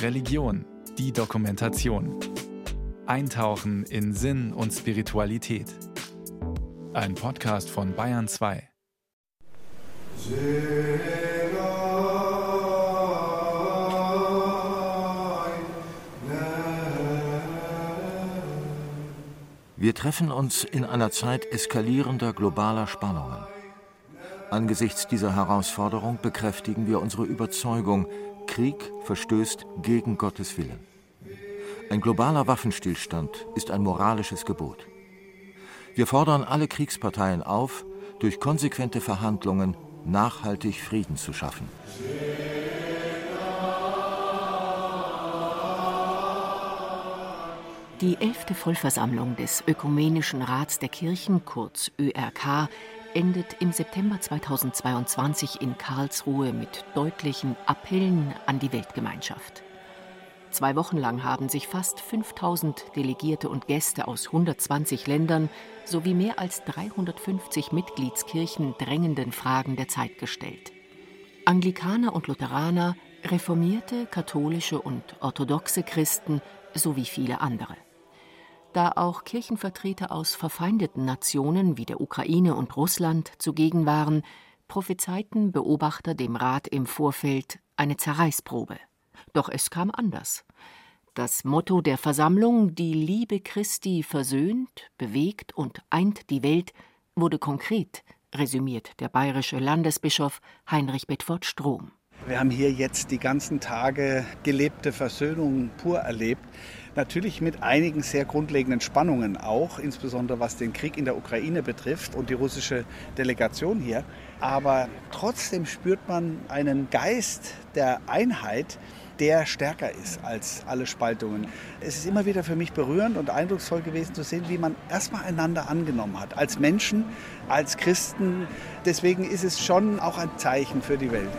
Religion, die Dokumentation. Eintauchen in Sinn und Spiritualität. Ein Podcast von Bayern 2. Wir treffen uns in einer Zeit eskalierender globaler Spannungen. Angesichts dieser Herausforderung bekräftigen wir unsere Überzeugung, Krieg verstößt gegen Gottes Willen. Ein globaler Waffenstillstand ist ein moralisches Gebot. Wir fordern alle Kriegsparteien auf, durch konsequente Verhandlungen nachhaltig Frieden zu schaffen. Die elfte Vollversammlung des Ökumenischen Rats der Kirchen, kurz ÖRK, endet im September 2022 in Karlsruhe mit deutlichen Appellen an die Weltgemeinschaft. Zwei Wochen lang haben sich fast 5000 Delegierte und Gäste aus 120 Ländern sowie mehr als 350 Mitgliedskirchen drängenden Fragen der Zeit gestellt. Anglikaner und Lutheraner, reformierte, katholische und orthodoxe Christen sowie viele andere da auch Kirchenvertreter aus verfeindeten Nationen wie der Ukraine und Russland zugegen waren, prophezeiten Beobachter dem Rat im Vorfeld eine Zerreißprobe. Doch es kam anders. Das Motto der Versammlung Die Liebe Christi versöhnt, bewegt und eint die Welt wurde konkret, resümiert der bayerische Landesbischof Heinrich Bedford Strom. Wir haben hier jetzt die ganzen Tage gelebte Versöhnung pur erlebt. Natürlich mit einigen sehr grundlegenden Spannungen auch, insbesondere was den Krieg in der Ukraine betrifft und die russische Delegation hier. Aber trotzdem spürt man einen Geist der Einheit, der stärker ist als alle Spaltungen. Es ist immer wieder für mich berührend und eindrucksvoll gewesen zu sehen, wie man erstmal einander angenommen hat, als Menschen, als Christen. Deswegen ist es schon auch ein Zeichen für die Welt.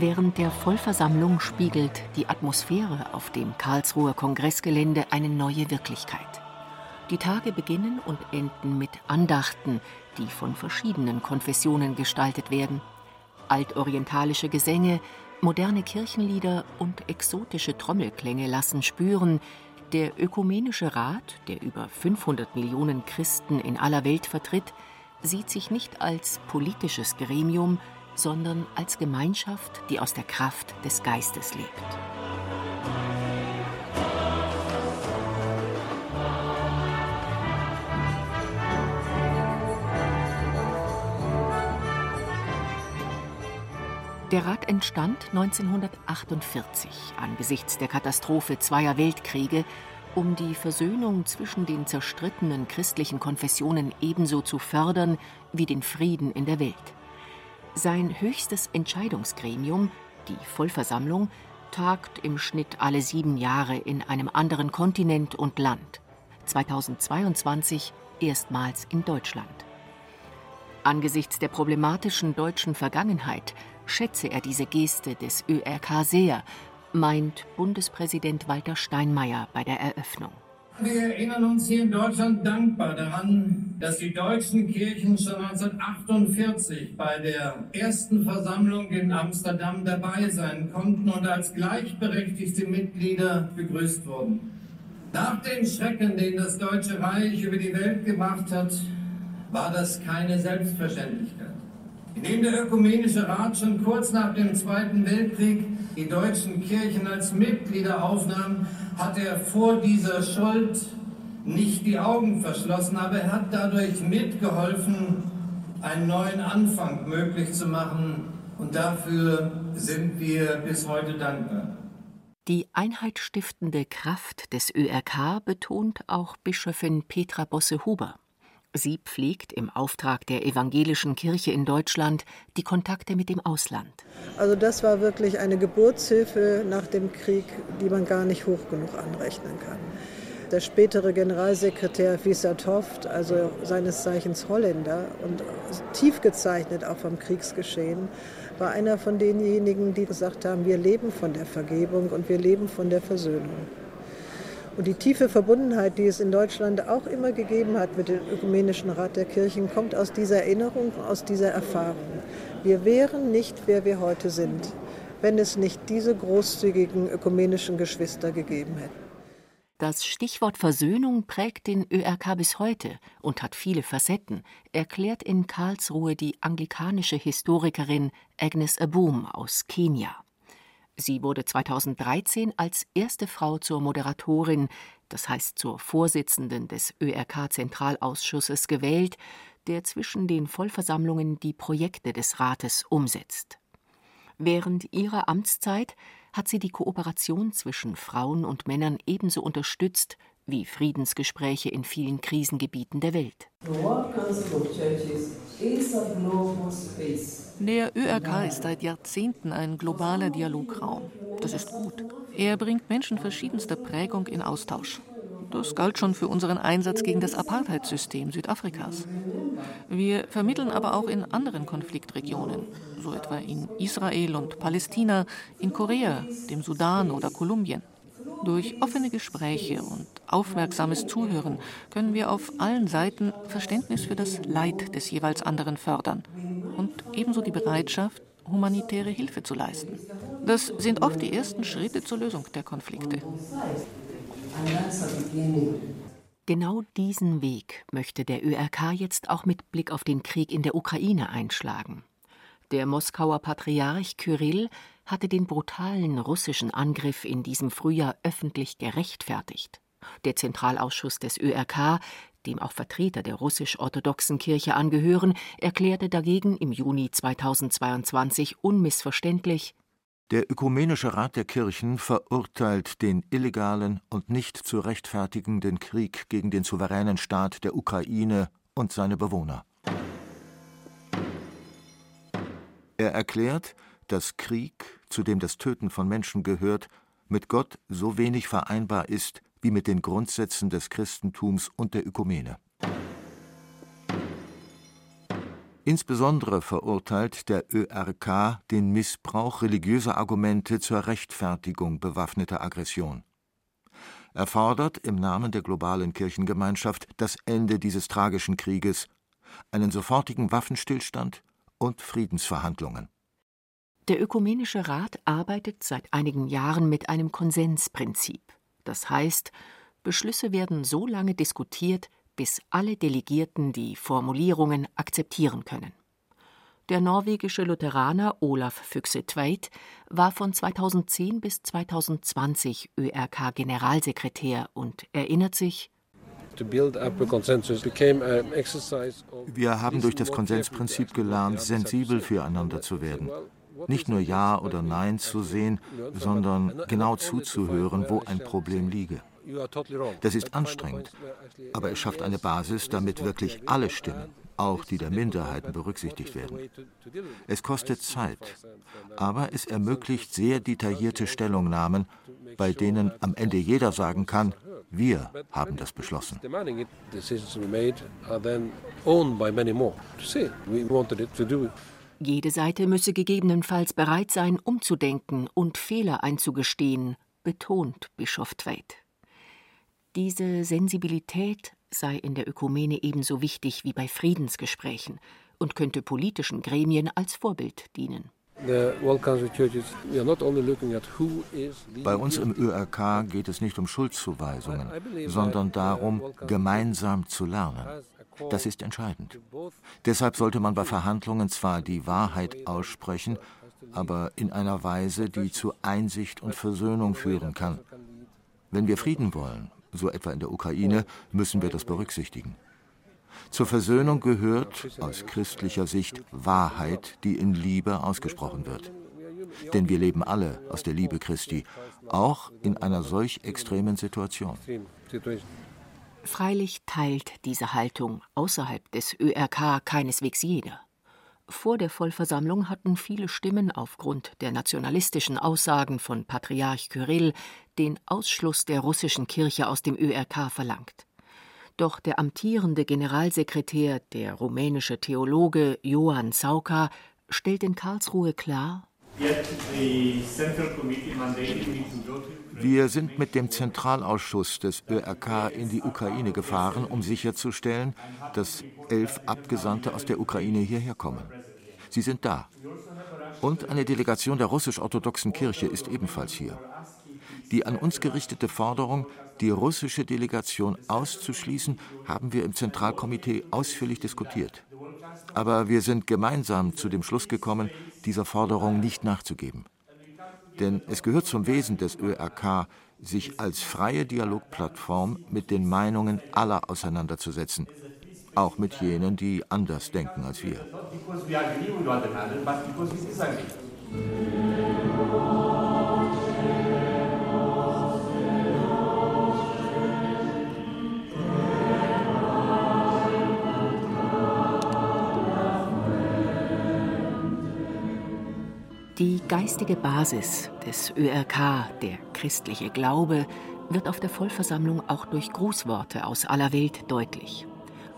Während der Vollversammlung spiegelt die Atmosphäre auf dem Karlsruher Kongressgelände eine neue Wirklichkeit. Die Tage beginnen und enden mit Andachten, die von verschiedenen Konfessionen gestaltet werden. Altorientalische Gesänge, moderne Kirchenlieder und exotische Trommelklänge lassen spüren, der Ökumenische Rat, der über 500 Millionen Christen in aller Welt vertritt, sieht sich nicht als politisches Gremium, sondern als Gemeinschaft, die aus der Kraft des Geistes lebt. Der Rat entstand 1948 angesichts der Katastrophe zweier Weltkriege, um die Versöhnung zwischen den zerstrittenen christlichen Konfessionen ebenso zu fördern wie den Frieden in der Welt. Sein höchstes Entscheidungsgremium, die Vollversammlung, tagt im Schnitt alle sieben Jahre in einem anderen Kontinent und Land. 2022 erstmals in Deutschland. Angesichts der problematischen deutschen Vergangenheit schätze er diese Geste des ÖRK sehr, meint Bundespräsident Walter Steinmeier bei der Eröffnung. Wir erinnern uns hier in Deutschland dankbar daran, dass die deutschen Kirchen schon 1948 bei der ersten Versammlung in Amsterdam dabei sein konnten und als gleichberechtigte Mitglieder begrüßt wurden. Nach den Schrecken, den das Deutsche Reich über die Welt gemacht hat, war das keine Selbstverständlichkeit. Indem der Ökumenische Rat schon kurz nach dem Zweiten Weltkrieg die deutschen Kirchen als Mitglieder aufnahm, hat er vor dieser Schuld nicht die Augen verschlossen, aber er hat dadurch mitgeholfen, einen neuen Anfang möglich zu machen. Und dafür sind wir bis heute dankbar. Die einheitstiftende Kraft des ÖRK betont auch Bischöfin Petra Bosse-Huber. Sie pflegt im Auftrag der evangelischen Kirche in Deutschland die Kontakte mit dem Ausland. Also das war wirklich eine Geburtshilfe nach dem Krieg, die man gar nicht hoch genug anrechnen kann. Der spätere Generalsekretär Wieser Toft, also seines Zeichens Holländer und tief gezeichnet auch vom Kriegsgeschehen, war einer von denjenigen, die gesagt haben, wir leben von der Vergebung und wir leben von der Versöhnung. Und die tiefe Verbundenheit, die es in Deutschland auch immer gegeben hat mit dem Ökumenischen Rat der Kirchen, kommt aus dieser Erinnerung, aus dieser Erfahrung. Wir wären nicht, wer wir heute sind, wenn es nicht diese großzügigen ökumenischen Geschwister gegeben hätte. Das Stichwort Versöhnung prägt den ÖRK bis heute und hat viele Facetten, erklärt in Karlsruhe die anglikanische Historikerin Agnes Aboom aus Kenia. Sie wurde 2013 als erste Frau zur Moderatorin, das heißt zur Vorsitzenden des ÖRK-Zentralausschusses gewählt, der zwischen den Vollversammlungen die Projekte des Rates umsetzt. Während ihrer Amtszeit hat sie die Kooperation zwischen Frauen und Männern ebenso unterstützt wie Friedensgespräche in vielen Krisengebieten der Welt. Der ÖRK ist seit Jahrzehnten ein globaler Dialograum. Das ist gut. Er bringt Menschen verschiedenster Prägung in Austausch. Das galt schon für unseren Einsatz gegen das Apartheidssystem Südafrikas. Wir vermitteln aber auch in anderen Konfliktregionen, so etwa in Israel und Palästina, in Korea, dem Sudan oder Kolumbien. Durch offene Gespräche und aufmerksames Zuhören können wir auf allen Seiten Verständnis für das Leid des jeweils anderen fördern und ebenso die Bereitschaft, humanitäre Hilfe zu leisten. Das sind oft die ersten Schritte zur Lösung der Konflikte. Genau diesen Weg möchte der ÖRK jetzt auch mit Blick auf den Krieg in der Ukraine einschlagen. Der Moskauer Patriarch Kyrill hatte den brutalen russischen Angriff in diesem Frühjahr öffentlich gerechtfertigt. Der Zentralausschuss des ÖRK, dem auch Vertreter der russisch-orthodoxen Kirche angehören, erklärte dagegen im Juni 2022 unmissverständlich der Ökumenische Rat der Kirchen verurteilt den illegalen und nicht zu rechtfertigenden Krieg gegen den souveränen Staat der Ukraine und seine Bewohner. Er erklärt, dass Krieg, zu dem das Töten von Menschen gehört, mit Gott so wenig vereinbar ist wie mit den Grundsätzen des Christentums und der Ökumene. Insbesondere verurteilt der ÖRK den Missbrauch religiöser Argumente zur Rechtfertigung bewaffneter Aggression. Er fordert im Namen der globalen Kirchengemeinschaft das Ende dieses tragischen Krieges, einen sofortigen Waffenstillstand und Friedensverhandlungen. Der Ökumenische Rat arbeitet seit einigen Jahren mit einem Konsensprinzip. Das heißt, Beschlüsse werden so lange diskutiert, bis alle Delegierten die Formulierungen akzeptieren können. Der norwegische Lutheraner Olaf Füchse-Tveit war von 2010 bis 2020 ÖRK-Generalsekretär und erinnert sich, wir haben durch das Konsensprinzip gelernt, sensibel füreinander zu werden. Nicht nur Ja oder Nein zu sehen, sondern genau zuzuhören, wo ein Problem liege. Das ist anstrengend, aber es schafft eine Basis, damit wirklich alle Stimmen, auch die der Minderheiten, berücksichtigt werden. Es kostet Zeit, aber es ermöglicht sehr detaillierte Stellungnahmen, bei denen am Ende jeder sagen kann, wir haben das beschlossen. Jede Seite müsse gegebenenfalls bereit sein, umzudenken und Fehler einzugestehen, betont Bischof Tveit. Diese Sensibilität sei in der Ökumene ebenso wichtig wie bei Friedensgesprächen und könnte politischen Gremien als Vorbild dienen. Bei uns im ÖRK geht es nicht um Schuldzuweisungen, sondern darum, gemeinsam zu lernen. Das ist entscheidend. Deshalb sollte man bei Verhandlungen zwar die Wahrheit aussprechen, aber in einer Weise, die zu Einsicht und Versöhnung führen kann. Wenn wir Frieden wollen, so etwa in der Ukraine, müssen wir das berücksichtigen. Zur Versöhnung gehört aus christlicher Sicht Wahrheit, die in Liebe ausgesprochen wird. Denn wir leben alle aus der Liebe Christi, auch in einer solch extremen Situation. Freilich teilt diese Haltung außerhalb des ÖRK keineswegs jeder. Vor der Vollversammlung hatten viele Stimmen aufgrund der nationalistischen Aussagen von Patriarch Kyrill den Ausschluss der russischen Kirche aus dem ÖRK verlangt. Doch der amtierende Generalsekretär, der rumänische Theologe Johann Sauka, stellt in Karlsruhe klar, Wir sind mit dem Zentralausschuss des ÖRK in die Ukraine gefahren, um sicherzustellen, dass elf Abgesandte aus der Ukraine hierher kommen. Sie sind da. Und eine Delegation der russisch-orthodoxen Kirche ist ebenfalls hier. Die an uns gerichtete Forderung, die russische Delegation auszuschließen, haben wir im Zentralkomitee ausführlich diskutiert. Aber wir sind gemeinsam zu dem Schluss gekommen, dieser Forderung nicht nachzugeben. Denn es gehört zum Wesen des ÖRK, sich als freie Dialogplattform mit den Meinungen aller auseinanderzusetzen, auch mit jenen, die anders denken als wir. Die geistige Basis des ÖRK, der christliche Glaube, wird auf der Vollversammlung auch durch Grußworte aus aller Welt deutlich.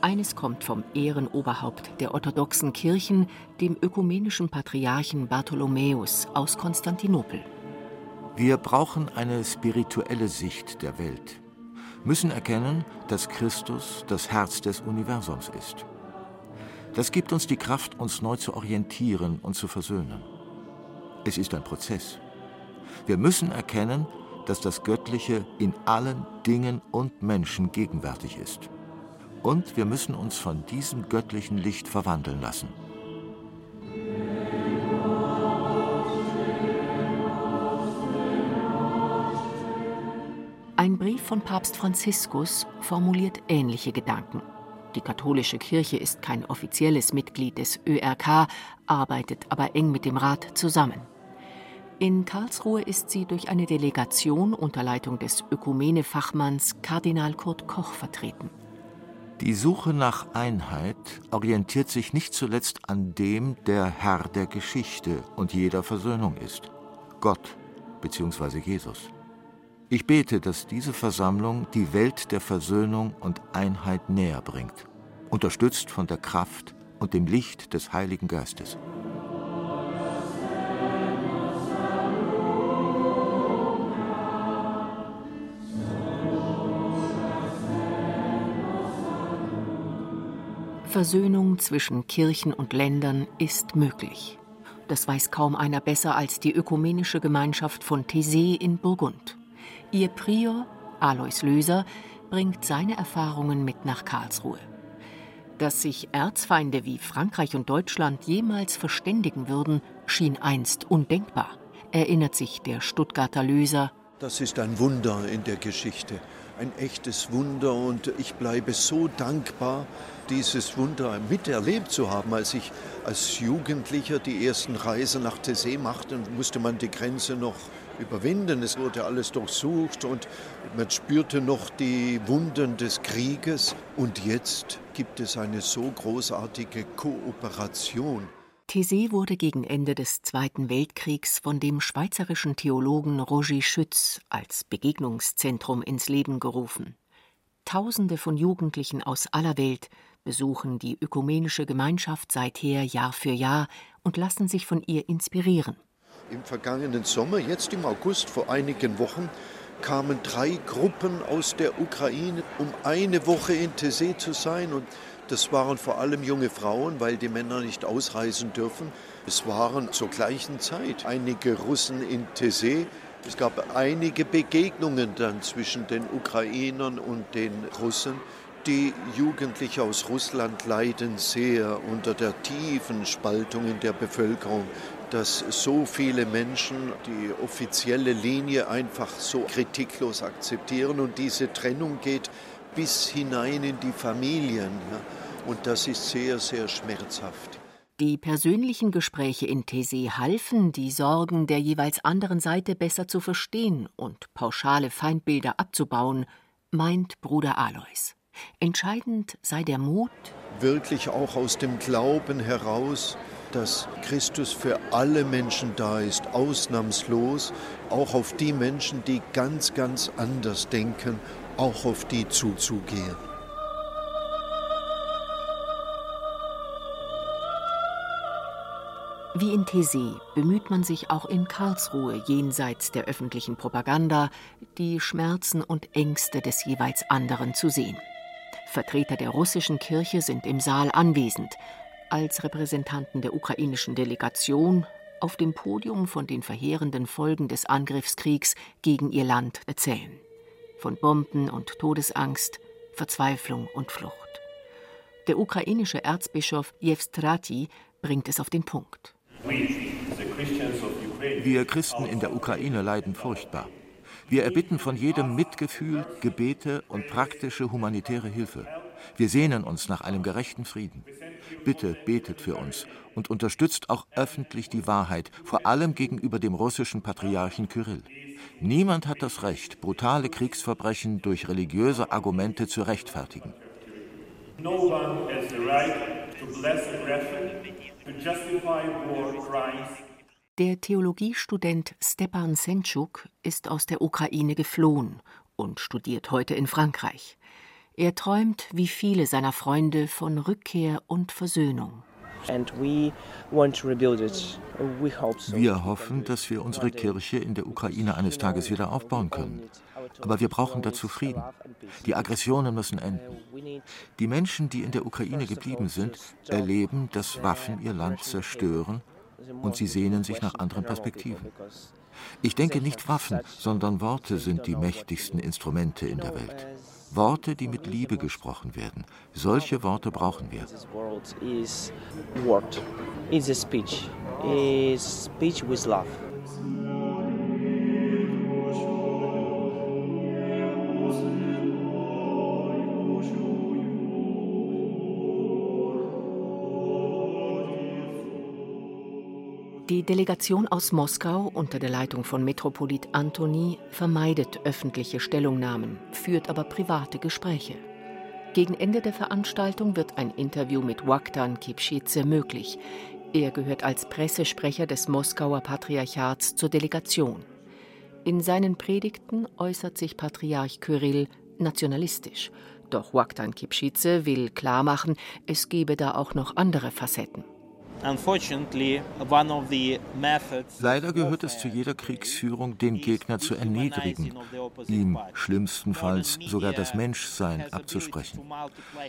Eines kommt vom Ehrenoberhaupt der orthodoxen Kirchen, dem ökumenischen Patriarchen Bartholomäus aus Konstantinopel. Wir brauchen eine spirituelle Sicht der Welt, müssen erkennen, dass Christus das Herz des Universums ist. Das gibt uns die Kraft, uns neu zu orientieren und zu versöhnen. Es ist ein Prozess. Wir müssen erkennen, dass das Göttliche in allen Dingen und Menschen gegenwärtig ist. Und wir müssen uns von diesem göttlichen Licht verwandeln lassen. Ein Brief von Papst Franziskus formuliert ähnliche Gedanken. Die katholische Kirche ist kein offizielles Mitglied des ÖRK, arbeitet aber eng mit dem Rat zusammen. In Karlsruhe ist sie durch eine Delegation unter Leitung des Ökumene-Fachmanns Kardinal Kurt Koch vertreten. Die Suche nach Einheit orientiert sich nicht zuletzt an dem, der Herr der Geschichte und jeder Versöhnung ist, Gott bzw. Jesus. Ich bete, dass diese Versammlung die Welt der Versöhnung und Einheit näher bringt, unterstützt von der Kraft und dem Licht des Heiligen Geistes. Versöhnung zwischen Kirchen und Ländern ist möglich. Das weiß kaum einer besser als die ökumenische Gemeinschaft von Thésée in Burgund. Ihr Prior, Alois Löser, bringt seine Erfahrungen mit nach Karlsruhe. Dass sich Erzfeinde wie Frankreich und Deutschland jemals verständigen würden, schien einst undenkbar, erinnert sich der Stuttgarter Löser. Das ist ein Wunder in der Geschichte, ein echtes Wunder und ich bleibe so dankbar, dieses Wunder miterlebt zu haben. Als ich als Jugendlicher die ersten Reisen nach Tessé machte, musste man die Grenze noch überwinden. Es wurde alles durchsucht und man spürte noch die Wunden des Krieges. Und jetzt gibt es eine so großartige Kooperation. Thésée wurde gegen Ende des Zweiten Weltkriegs von dem schweizerischen Theologen Roger Schütz als Begegnungszentrum ins Leben gerufen. Tausende von Jugendlichen aus aller Welt besuchen die ökumenische Gemeinschaft seither Jahr für Jahr und lassen sich von ihr inspirieren. Im vergangenen Sommer, jetzt im August, vor einigen Wochen, kamen drei Gruppen aus der Ukraine, um eine Woche in Tessé zu sein. Und das waren vor allem junge Frauen, weil die Männer nicht ausreisen dürfen. Es waren zur gleichen Zeit einige Russen in Tessé. Es gab einige Begegnungen dann zwischen den Ukrainern und den Russen. Die Jugendlichen aus Russland leiden sehr unter der tiefen Spaltung in der Bevölkerung, dass so viele Menschen die offizielle Linie einfach so kritiklos akzeptieren und diese Trennung geht bis hinein in die Familien. Und das ist sehr, sehr schmerzhaft. Die persönlichen Gespräche in Tessé halfen, die Sorgen der jeweils anderen Seite besser zu verstehen und pauschale Feindbilder abzubauen, meint Bruder Alois. Entscheidend sei der Mut, wirklich auch aus dem Glauben heraus, dass Christus für alle Menschen da ist, ausnahmslos, auch auf die Menschen, die ganz, ganz anders denken, auch auf die zuzugehen. Wie in Thésée bemüht man sich auch in Karlsruhe jenseits der öffentlichen Propaganda, die Schmerzen und Ängste des jeweils anderen zu sehen. Vertreter der russischen Kirche sind im Saal anwesend, als Repräsentanten der ukrainischen Delegation auf dem Podium von den verheerenden Folgen des Angriffskriegs gegen ihr Land erzählen. Von Bomben und Todesangst, Verzweiflung und Flucht. Der ukrainische Erzbischof Jewstrati bringt es auf den Punkt. Wir Christen in der Ukraine leiden furchtbar. Wir erbitten von jedem Mitgefühl, Gebete und praktische humanitäre Hilfe. Wir sehnen uns nach einem gerechten Frieden. Bitte betet für uns und unterstützt auch öffentlich die Wahrheit, vor allem gegenüber dem russischen Patriarchen Kyrill. Niemand hat das Recht, brutale Kriegsverbrechen durch religiöse Argumente zu rechtfertigen. No one has the right to bless aggression, to justify war crimes. Der Theologiestudent Stepan Senchuk ist aus der Ukraine geflohen und studiert heute in Frankreich. Er träumt, wie viele seiner Freunde, von Rückkehr und Versöhnung. Wir hoffen, dass wir unsere Kirche in der Ukraine eines Tages wieder aufbauen können. Aber wir brauchen dazu Frieden. Die Aggressionen müssen enden. Die Menschen, die in der Ukraine geblieben sind, erleben, dass Waffen ihr Land zerstören und sie sehnen sich nach anderen Perspektiven. Ich denke, nicht Waffen, sondern Worte sind die mächtigsten Instrumente in der Welt. Worte, die mit Liebe gesprochen werden. Solche Worte brauchen wir. Speech. Speech with love. Die Delegation aus Moskau unter der Leitung von Metropolit Antoni vermeidet öffentliche Stellungnahmen, führt aber private Gespräche. Gegen Ende der Veranstaltung wird ein Interview mit Waktan Kipschitze möglich. Er gehört als Pressesprecher des Moskauer Patriarchats zur Delegation. In seinen Predigten äußert sich Patriarch Kyrill nationalistisch. Doch Waktan Kipschitze will klarmachen, es gebe da auch noch andere Facetten. Leider gehört es zu jeder Kriegsführung, den Gegner zu erniedrigen, ihm schlimmstenfalls sogar das Menschsein abzusprechen.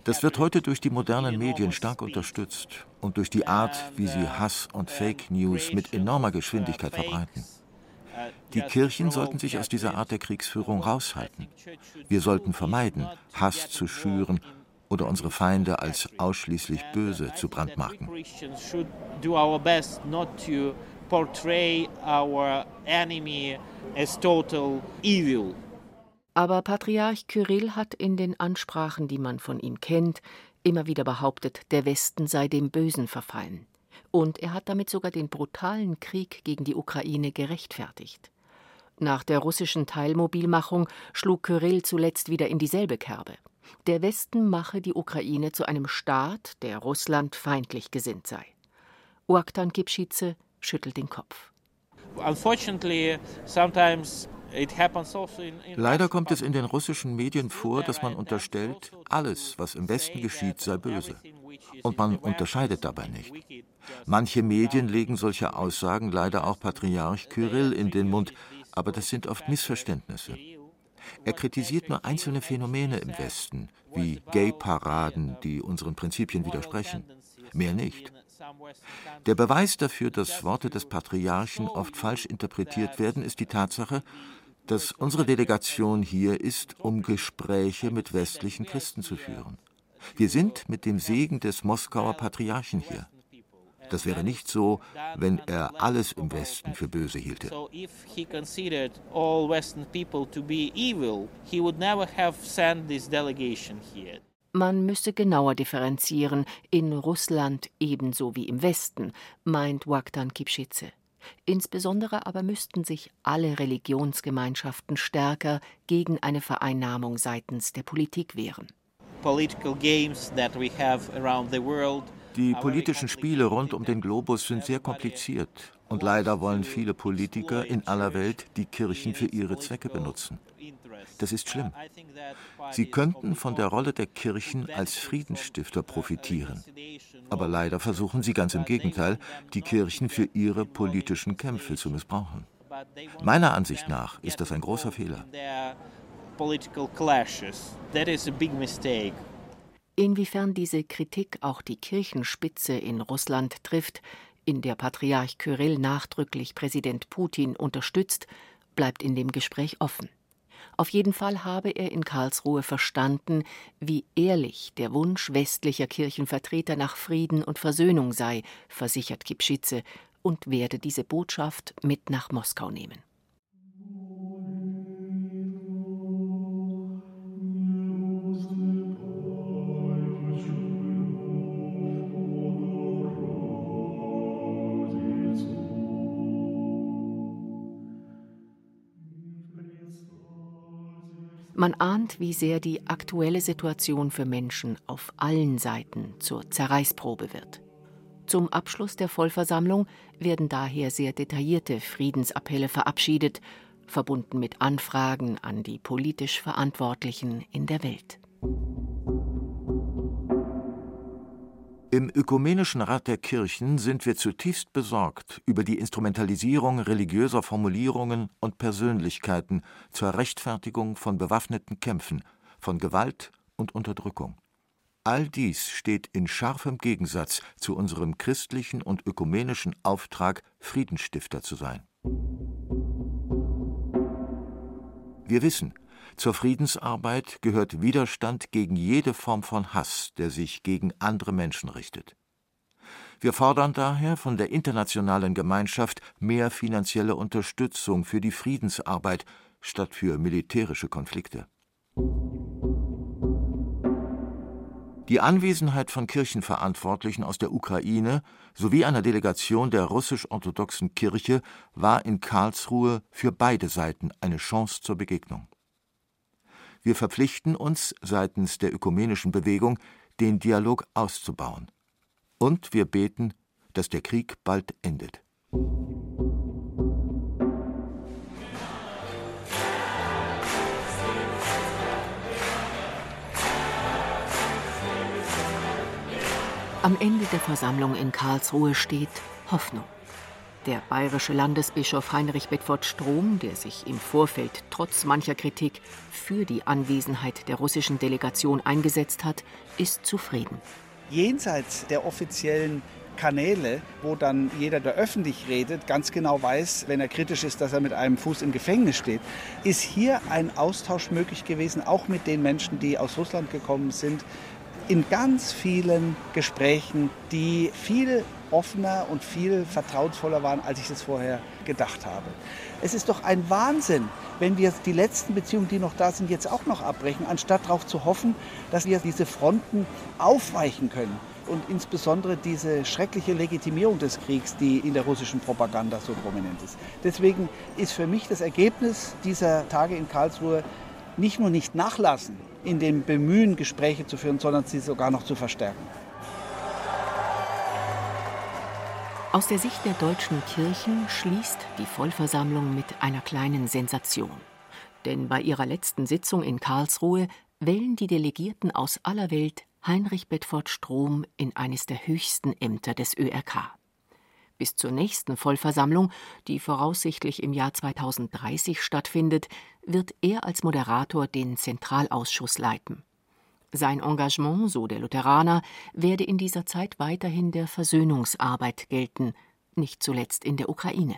Das wird heute durch die modernen Medien stark unterstützt und durch die Art, wie sie Hass und Fake News mit enormer Geschwindigkeit verbreiten. Die Kirchen sollten sich aus dieser Art der Kriegsführung raushalten. Wir sollten vermeiden, Hass zu schüren oder unsere Feinde als ausschließlich böse zu brandmarken. Aber Patriarch Kyrill hat in den Ansprachen, die man von ihm kennt, immer wieder behauptet, der Westen sei dem Bösen verfallen. Und er hat damit sogar den brutalen Krieg gegen die Ukraine gerechtfertigt. Nach der russischen Teilmobilmachung schlug Kyrill zuletzt wieder in dieselbe Kerbe. Der Westen mache die Ukraine zu einem Staat, der Russland feindlich gesinnt sei. Uaktan Kipschitze schüttelt den Kopf. Also Leider kommt es in den russischen Medien vor, dass man unterstellt, alles, was im Westen geschieht, sei böse. Und man unterscheidet dabei nicht. Manche Medien legen solche Aussagen leider auch Patriarch Kyrill in den Mund, aber das sind oft Missverständnisse. Er kritisiert nur einzelne Phänomene im Westen, wie Gay-Paraden, die unseren Prinzipien widersprechen. Mehr nicht. Der Beweis dafür, dass Worte des Patriarchen oft falsch interpretiert werden, ist die Tatsache, dass unsere Delegation hier ist, um Gespräche mit westlichen Christen zu führen. Wir sind mit dem Segen des Moskauer Patriarchen hier. Das wäre nicht so, wenn er alles im Westen für böse hielte. Man müsse genauer differenzieren, in Russland ebenso wie im Westen, meint Waktan Kipschitze. Insbesondere aber müssten sich alle Religionsgemeinschaften stärker gegen eine Vereinnahmung seitens der Politik wehren. Political games that we have around the world die politischen Spiele rund um den Globus sind sehr kompliziert und leider wollen viele Politiker in aller Welt die Kirchen für ihre Zwecke benutzen. Das ist schlimm. Sie könnten von der Rolle der Kirchen als Friedensstifter profitieren. Aber leider versuchen sie ganz im Gegenteil, die Kirchen für ihre politischen Kämpfe zu missbrauchen. Meiner Ansicht nach ist das ein großer Fehler. Inwiefern diese Kritik auch die Kirchenspitze in Russland trifft, in der Patriarch Kyrill nachdrücklich Präsident Putin unterstützt, bleibt in dem Gespräch offen. Auf jeden Fall habe er in Karlsruhe verstanden, wie ehrlich der Wunsch westlicher Kirchenvertreter nach Frieden und Versöhnung sei, versichert Kipschitze, und werde diese Botschaft mit nach Moskau nehmen. Man ahnt, wie sehr die aktuelle Situation für Menschen auf allen Seiten zur Zerreißprobe wird. Zum Abschluss der Vollversammlung werden daher sehr detaillierte Friedensappelle verabschiedet, verbunden mit Anfragen an die politisch Verantwortlichen in der Welt. Im Ökumenischen Rat der Kirchen sind wir zutiefst besorgt über die Instrumentalisierung religiöser Formulierungen und Persönlichkeiten zur Rechtfertigung von bewaffneten Kämpfen, von Gewalt und Unterdrückung. All dies steht in scharfem Gegensatz zu unserem christlichen und ökumenischen Auftrag, Friedensstifter zu sein. Wir wissen, zur Friedensarbeit gehört Widerstand gegen jede Form von Hass, der sich gegen andere Menschen richtet. Wir fordern daher von der internationalen Gemeinschaft mehr finanzielle Unterstützung für die Friedensarbeit statt für militärische Konflikte. Die Anwesenheit von Kirchenverantwortlichen aus der Ukraine sowie einer Delegation der russisch-orthodoxen Kirche war in Karlsruhe für beide Seiten eine Chance zur Begegnung. Wir verpflichten uns seitens der ökumenischen Bewegung, den Dialog auszubauen. Und wir beten, dass der Krieg bald endet. Am Ende der Versammlung in Karlsruhe steht Hoffnung. Der bayerische Landesbischof Heinrich Bedford Strom, der sich im Vorfeld trotz mancher Kritik für die Anwesenheit der russischen Delegation eingesetzt hat, ist zufrieden. Jenseits der offiziellen Kanäle, wo dann jeder, der öffentlich redet, ganz genau weiß, wenn er kritisch ist, dass er mit einem Fuß im Gefängnis steht, ist hier ein Austausch möglich gewesen, auch mit den Menschen, die aus Russland gekommen sind, in ganz vielen Gesprächen, die viel offener und viel vertrauensvoller waren, als ich es vorher gedacht habe. Es ist doch ein Wahnsinn, wenn wir die letzten Beziehungen, die noch da sind, jetzt auch noch abbrechen, anstatt darauf zu hoffen, dass wir diese Fronten aufweichen können. Und insbesondere diese schreckliche Legitimierung des Kriegs, die in der russischen Propaganda so prominent ist. Deswegen ist für mich das Ergebnis dieser Tage in Karlsruhe nicht nur nicht nachlassen in dem Bemühen, Gespräche zu führen, sondern sie sogar noch zu verstärken. Aus der Sicht der deutschen Kirchen schließt die Vollversammlung mit einer kleinen Sensation. Denn bei ihrer letzten Sitzung in Karlsruhe wählen die Delegierten aus aller Welt Heinrich Bedford Strom in eines der höchsten Ämter des ÖRK. Bis zur nächsten Vollversammlung, die voraussichtlich im Jahr 2030 stattfindet, wird er als Moderator den Zentralausschuss leiten. Sein Engagement, so der Lutheraner, werde in dieser Zeit weiterhin der Versöhnungsarbeit gelten, nicht zuletzt in der Ukraine.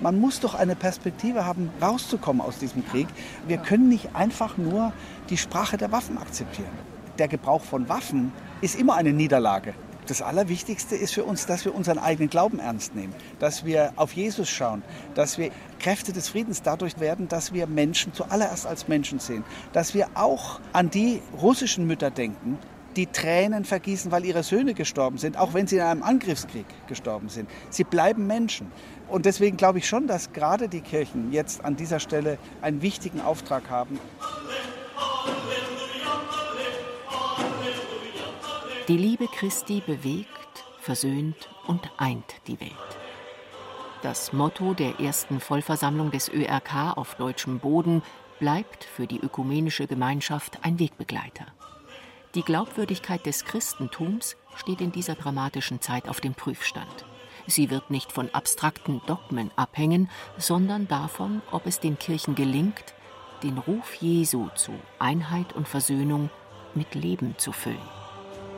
Man muss doch eine Perspektive haben, rauszukommen aus diesem Krieg. Wir können nicht einfach nur die Sprache der Waffen akzeptieren. Der Gebrauch von Waffen ist immer eine Niederlage. Das Allerwichtigste ist für uns, dass wir unseren eigenen Glauben ernst nehmen, dass wir auf Jesus schauen, dass wir Kräfte des Friedens dadurch werden, dass wir Menschen zuallererst als Menschen sehen, dass wir auch an die russischen Mütter denken, die Tränen vergießen, weil ihre Söhne gestorben sind, auch wenn sie in einem Angriffskrieg gestorben sind. Sie bleiben Menschen. Und deswegen glaube ich schon, dass gerade die Kirchen jetzt an dieser Stelle einen wichtigen Auftrag haben. Die Liebe Christi bewegt, versöhnt und eint die Welt. Das Motto der ersten Vollversammlung des ÖRK auf deutschem Boden bleibt für die ökumenische Gemeinschaft ein Wegbegleiter. Die Glaubwürdigkeit des Christentums steht in dieser dramatischen Zeit auf dem Prüfstand. Sie wird nicht von abstrakten Dogmen abhängen, sondern davon, ob es den Kirchen gelingt, den Ruf Jesu zu Einheit und Versöhnung mit Leben zu füllen.